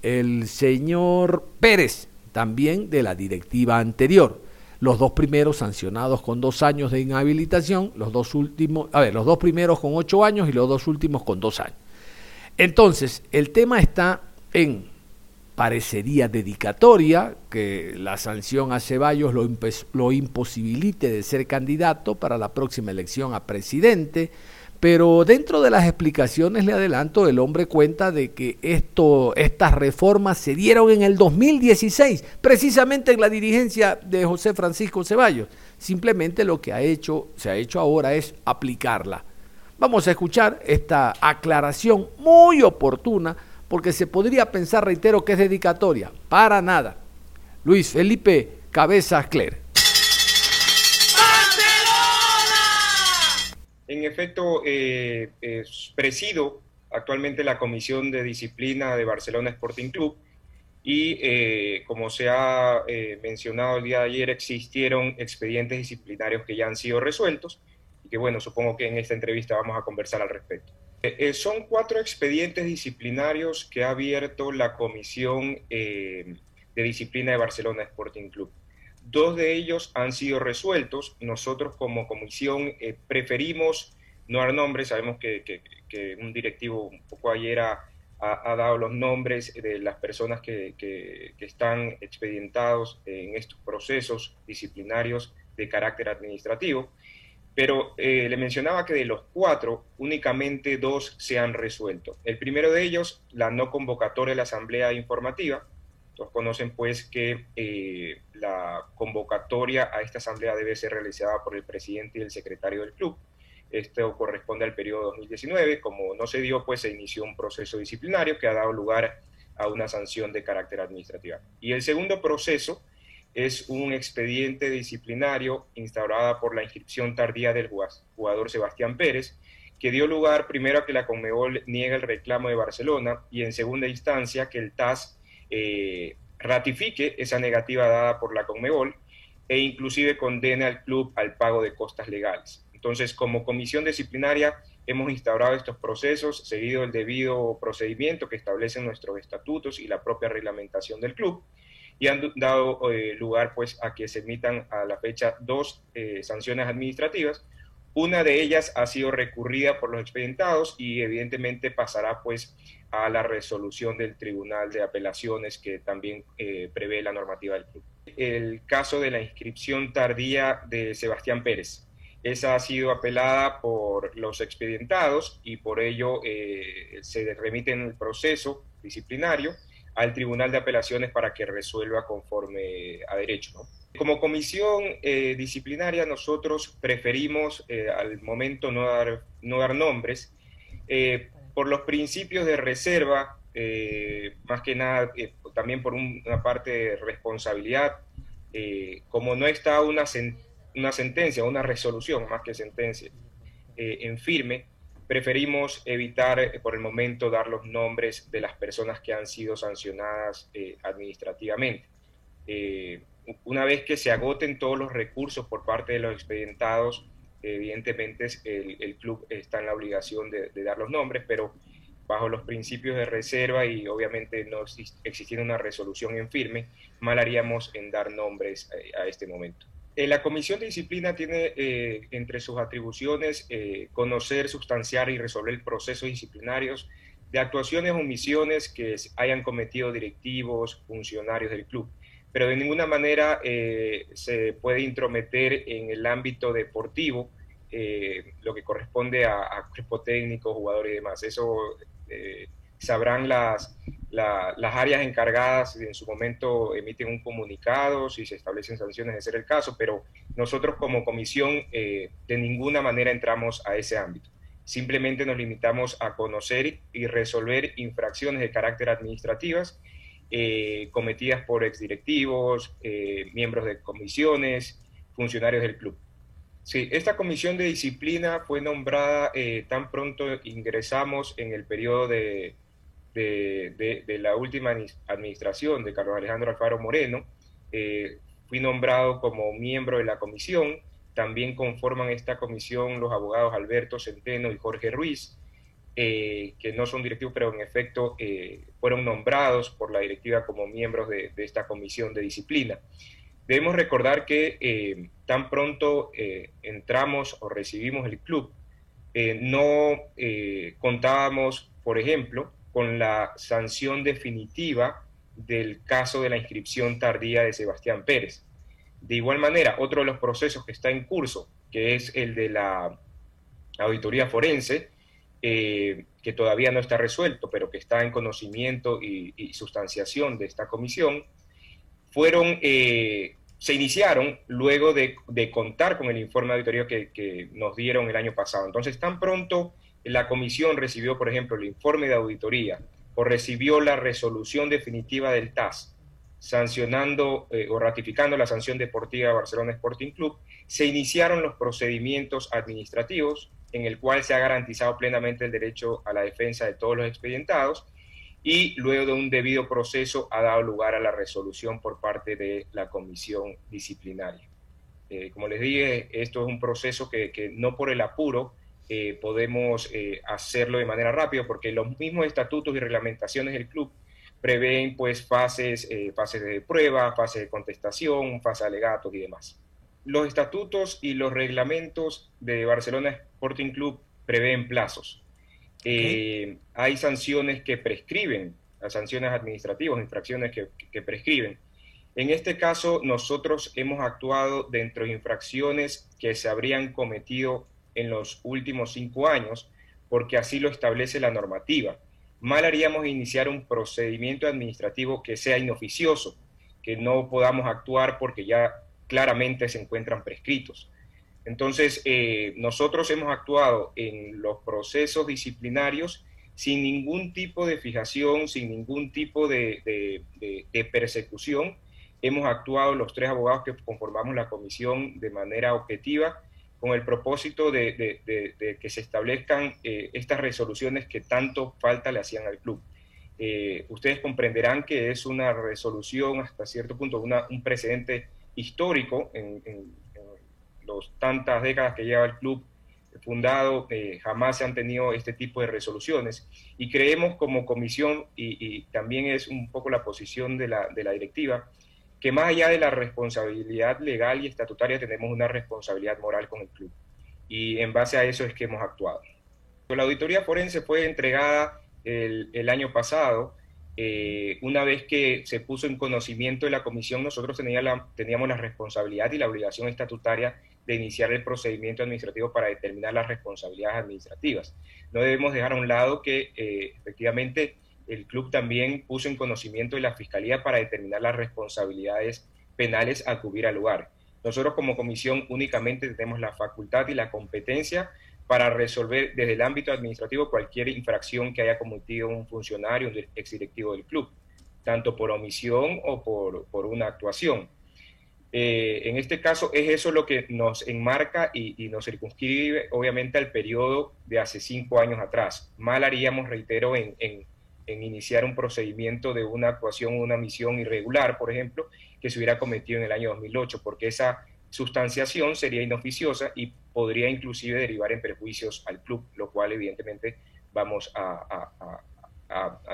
el señor Pérez, también de la directiva anterior. los dos primeros sancionados con dos años de inhabilitación, los dos últimos, a ver, los dos primeros con ocho años y los dos últimos con dos años. Entonces, el tema está en, parecería dedicatoria, que la sanción a Ceballos lo, imposibilite de ser candidato para la próxima elección a presidente, pero dentro de las explicaciones, le adelanto, el hombre cuenta de que esto, estas reformas se dieron en el 2016, precisamente en la dirigencia de José Francisco Ceballos. Simplemente lo que ha hecho, se ha hecho ahora es aplicarla. Vamos a escuchar esta aclaración muy oportuna, porque se podría pensar, reitero, que es dedicatoria. Para nada. Luis Felipe Cabezas Cler. En efecto, eh, presido actualmente la Comisión de Disciplina de Barcelona Sporting Club y eh, como se ha eh, mencionado el día de ayer, existieron expedientes disciplinarios que ya han sido resueltos y que bueno, supongo que en esta entrevista vamos a conversar al respecto. Son cuatro expedientes disciplinarios que ha abierto la Comisión de Disciplina de Barcelona Sporting Club. Dos de ellos han sido resueltos. Nosotros como comisión eh, preferimos no dar nombres. Sabemos que, un directivo un poco ayer ha, dado los nombres de las personas que, están expedientados en estos procesos disciplinarios de carácter administrativo. Pero eh, le mencionaba que de los cuatro, únicamente dos se han resuelto. El primero de ellos, la no convocatoria de la Asamblea Informativa, todos conocen pues que eh, la convocatoria a esta asamblea debe ser realizada por el presidente y el secretario del club. Esto corresponde al periodo 2019. Como no se dio, pues se inició un proceso disciplinario que ha dado lugar a una sanción de carácter administrativo. Y el segundo proceso es un expediente disciplinario instaurada por la inscripción tardía del jugador Sebastián Pérez, que dio lugar primero a que la Conmebol niegue el reclamo de Barcelona y en segunda instancia que el TAS eh, ratifique esa negativa dada por la Conmebol e inclusive condene al club al pago de costas legales. Entonces, como comisión disciplinaria, hemos instaurado estos procesos, seguido el debido procedimiento que establecen nuestros estatutos y la propia reglamentación del club, y han dado eh, lugar pues a que se emitan a la fecha dos eh, sanciones administrativas. Una de ellas ha sido recurrida por los expedientados y evidentemente pasará pues a la resolución del Tribunal de Apelaciones que también eh, prevé la normativa del club. El caso de la inscripción tardía de Sebastián Pérez. Esa ha sido apelada por los expedientados y por ello eh, se remite en el proceso disciplinario al Tribunal de Apelaciones para que resuelva conforme a derecho. Como comisión eh, disciplinaria nosotros preferimos al momento no dar, no dar nombres por los principios de reserva, eh, más que nada eh, también por una parte de responsabilidad, eh, como no está una, una sentencia, una resolución más que sentencia en firme, preferimos evitar por el momento dar los nombres de las personas que han sido sancionadas administrativamente. una vez que se agoten todos los recursos por parte de los expedientados, evidentemente el, club está en la obligación de, dar los nombres, pero bajo los principios de reserva y obviamente no existiendo una resolución en firme, mal haríamos en dar nombres eh, a, este momento. Eh, la Comisión de Disciplina tiene eh, entre sus atribuciones conocer, sustanciar y resolver procesos disciplinarios de actuaciones o omisiones que hayan cometido directivos, funcionarios del club pero de ninguna manera eh, se puede intrometer en el ámbito deportivo eh, lo que corresponde a, a, cuerpo técnico, jugadores y demás. Eso eh, sabrán las, las áreas encargadas, en su momento emiten un comunicado, si se establecen sanciones, de ser el caso, pero nosotros como comisión de ninguna manera entramos a ese ámbito. Simplemente nos limitamos a conocer y resolver infracciones de carácter administrativas eh, cometidas por exdirectivos, eh, miembros de comisiones, funcionarios del club. Sí, esta comisión de disciplina fue nombrada eh, tan pronto ingresamos en el periodo de, de, la última administración de Carlos Alejandro Alfaro Moreno. fui nombrado como miembro de la comisión. También conforman esta comisión los abogados Alberto Centeno y Jorge Ruiz. Eh, que no son directivos, pero en efecto eh, fueron nombrados por la directiva como miembros de, esta comisión de disciplina. Debemos recordar que eh, tan pronto eh, entramos o recibimos el club, eh, no contábamos, por ejemplo, con la sanción definitiva del caso de la inscripción tardía de Sebastián Pérez. De igual manera, otro de los procesos que está en curso, que es el de la auditoría forense, que todavía no está resuelto, pero que está en conocimiento y, y sustanciación de esta comisión, fueron, eh, se iniciaron luego de, contar con el informe de auditoría que, nos dieron el año pasado. Entonces, tan pronto la comisión recibió, por ejemplo, el informe de auditoría o recibió la resolución definitiva del TAS, sancionando eh, o ratificando la sanción deportiva de Barcelona Sporting Club, se iniciaron los procedimientos administrativos en el cual se ha garantizado plenamente el derecho a la defensa de todos los expedientados y luego de un debido proceso ha dado lugar a la resolución por parte de la comisión disciplinaria. Eh, como les dije, esto es un proceso que, no por el apuro eh, podemos eh, hacerlo de manera rápida porque los mismos estatutos y reglamentaciones del club prevén pues fases, fases de prueba, fases de contestación, fases de alegatos y demás. Los estatutos y los reglamentos de Barcelona Sporting Club prevén plazos. Eh, hay sanciones que prescriben, sanciones administrativas, infracciones que, prescriben. En este caso, nosotros hemos actuado dentro de infracciones que se habrían cometido en los últimos cinco años, porque así lo establece la normativa. Mal haríamos iniciar un procedimiento administrativo que sea inoficioso, que no podamos actuar porque ya claramente se encuentran prescritos. Entonces, eh, nosotros hemos actuado en los procesos disciplinarios sin ningún tipo de fijación, sin ningún tipo de, persecución. Hemos actuado los tres abogados que conformamos la comisión de manera objetiva con el propósito de, que se establezcan eh, estas resoluciones que tanto falta le hacían al club. Eh, ustedes comprenderán que es una resolución hasta cierto punto, un precedente histórico en, los tantas décadas que lleva el club fundado, eh, jamás se han tenido este tipo de resoluciones. Y creemos como comisión, y, también es un poco la posición de la, de la, directiva, que más allá de la responsabilidad legal y estatutaria, tenemos una responsabilidad moral con el club. Y en base a eso es que hemos actuado. La auditoría forense fue entregada el, año pasado eh, una vez que se puso en conocimiento de la comisión, nosotros teníamos la responsabilidad y la obligación estatutaria de iniciar el procedimiento administrativo para determinar las responsabilidades administrativas. No debemos dejar a un lado que eh, efectivamente el club también puso en conocimiento de la Fiscalía para determinar las responsabilidades penales a cubrir al lugar. Nosotros como comisión únicamente tenemos la facultad y la competencia para resolver desde el ámbito administrativo cualquier infracción que haya cometido un funcionario, un exdirectivo del club, tanto por omisión o por, una actuación. Eh, en este caso es eso lo que nos enmarca y, nos circunscribe obviamente al periodo de hace cinco años atrás. Mal haríamos, reitero, en, en, en iniciar un procedimiento de una actuación o una misión irregular, por ejemplo, que se hubiera cometido en el año 2008, porque esa sustanciación sería inoficiosa y podría inclusive derivar en perjuicios al club, lo cual evidentemente vamos a,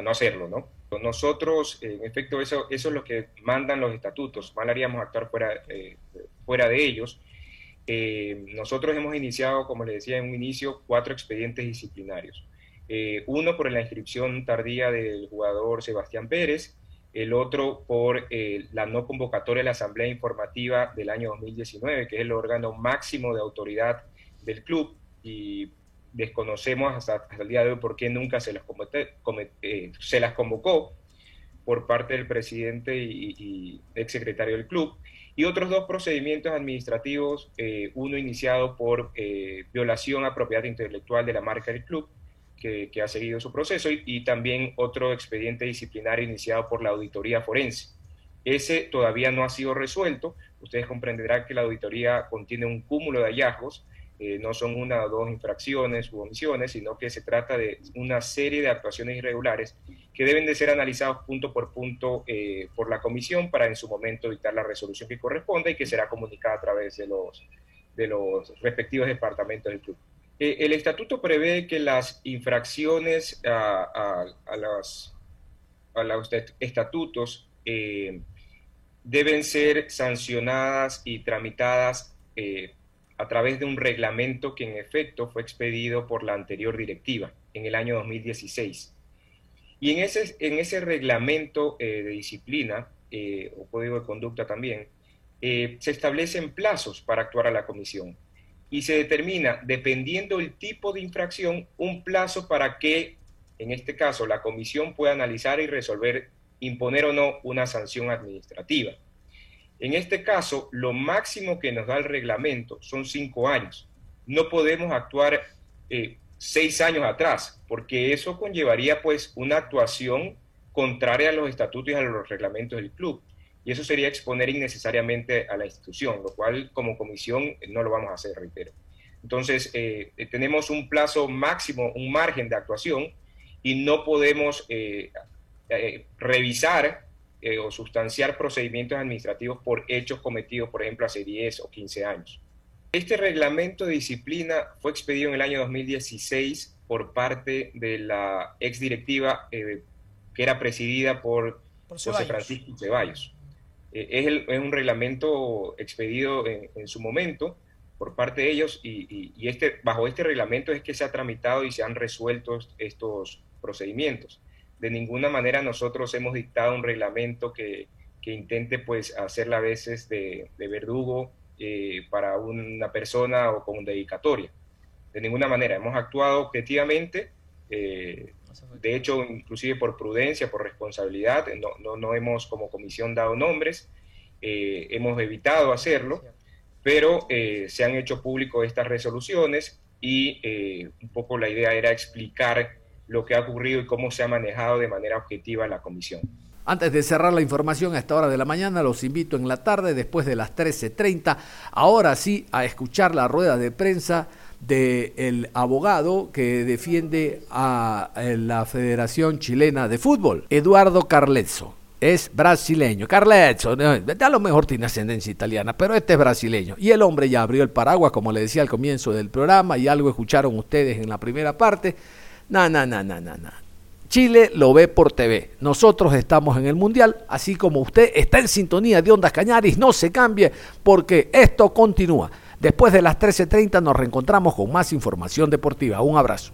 no hacerlo, ¿no? Nosotros, en efecto, eso, eso es lo que mandan los estatutos, mal haríamos actuar fuera, eh, de ellos. Eh, nosotros hemos iniciado, como les decía en un inicio, cuatro expedientes disciplinarios. Eh, uno por la inscripción tardía del jugador Sebastián Pérez, el otro por eh, la no convocatoria de la Asamblea Informativa del año 2019, que es el órgano máximo de autoridad del club, y desconocemos hasta, el día de hoy por qué nunca se las, eh, se las convocó por parte del presidente y, y, exsecretario del club, y otros dos procedimientos administrativos, eh, uno iniciado por violación a propiedad intelectual de la marca del club, que, ha seguido su proceso y, también otro expediente disciplinario iniciado por la auditoría forense. Ese todavía no ha sido resuelto. Ustedes comprenderán que la auditoría contiene un cúmulo de hallazgos, eh, no son una o dos infracciones u omisiones, sino que se trata de una serie de actuaciones irregulares que deben de ser analizados punto por punto eh, por la comisión para en su momento dictar la resolución que corresponda y que será comunicada a través de los, de los respectivos departamentos del club. Eh, el estatuto prevé que las infracciones a, los estatutos eh, deben ser sancionadas y tramitadas eh, a través de un reglamento que en efecto fue expedido por la anterior directiva en el año 2016. Y en ese, en ese reglamento de disciplina, o código de conducta también, se establecen plazos para actuar a la comisión y se determina, dependiendo del tipo de infracción, un plazo para que, en este caso, la comisión pueda analizar y resolver, imponer o no una sanción administrativa. En este caso, lo máximo que nos da el reglamento son cinco años. No podemos actuar eh, seis años atrás, porque eso conllevaría pues una actuación contraria a los estatutos y a los reglamentos del club. Y eso sería exponer innecesariamente a la institución, lo cual como comisión no lo vamos a hacer, reitero. Entonces, eh, tenemos un plazo máximo, un margen de actuación y no podemos eh, revisar eh, o sustanciar procedimientos administrativos por hechos cometidos, por ejemplo, hace 10 o 15 años. Este reglamento de disciplina fue expedido en el año 2016 por parte de la ex directiva eh, que era presidida por, José Francisco Ceballos. Eh, es, es, un reglamento expedido en, su momento por parte de ellos y, y, este, bajo este reglamento es que se ha tramitado y se han resuelto estos procedimientos de ninguna manera nosotros hemos dictado un reglamento que, intente pues hacerla a veces de, verdugo eh, para una persona o con dedicatoria. De ninguna manera, hemos actuado objetivamente, eh, de hecho inclusive por prudencia, por responsabilidad, no, no, hemos como comisión dado nombres, eh, hemos evitado hacerlo, pero se han hecho público estas resoluciones y un poco la idea era explicar lo que ha ocurrido y cómo se ha manejado de manera objetiva la comisión. Antes de cerrar la información a esta hora de la mañana, los invito en la tarde, después de las 13.30, ahora sí a escuchar la rueda de prensa del abogado que defiende a la Federación Chilena de Fútbol, Eduardo Carlezzo. Es brasileño. Carlezzo, a lo mejor tiene ascendencia italiana, pero este es brasileño. Y el hombre ya abrió el paraguas, como le decía al comienzo del programa, y algo escucharon ustedes en la primera parte no, no, no, no, no, Chile lo ve por TV. Nosotros estamos en el Mundial, así como usted está en sintonía de Ondas Cañaris, no se cambie porque esto continúa. Después de las 13.30 nos reencontramos con más información deportiva. Un abrazo.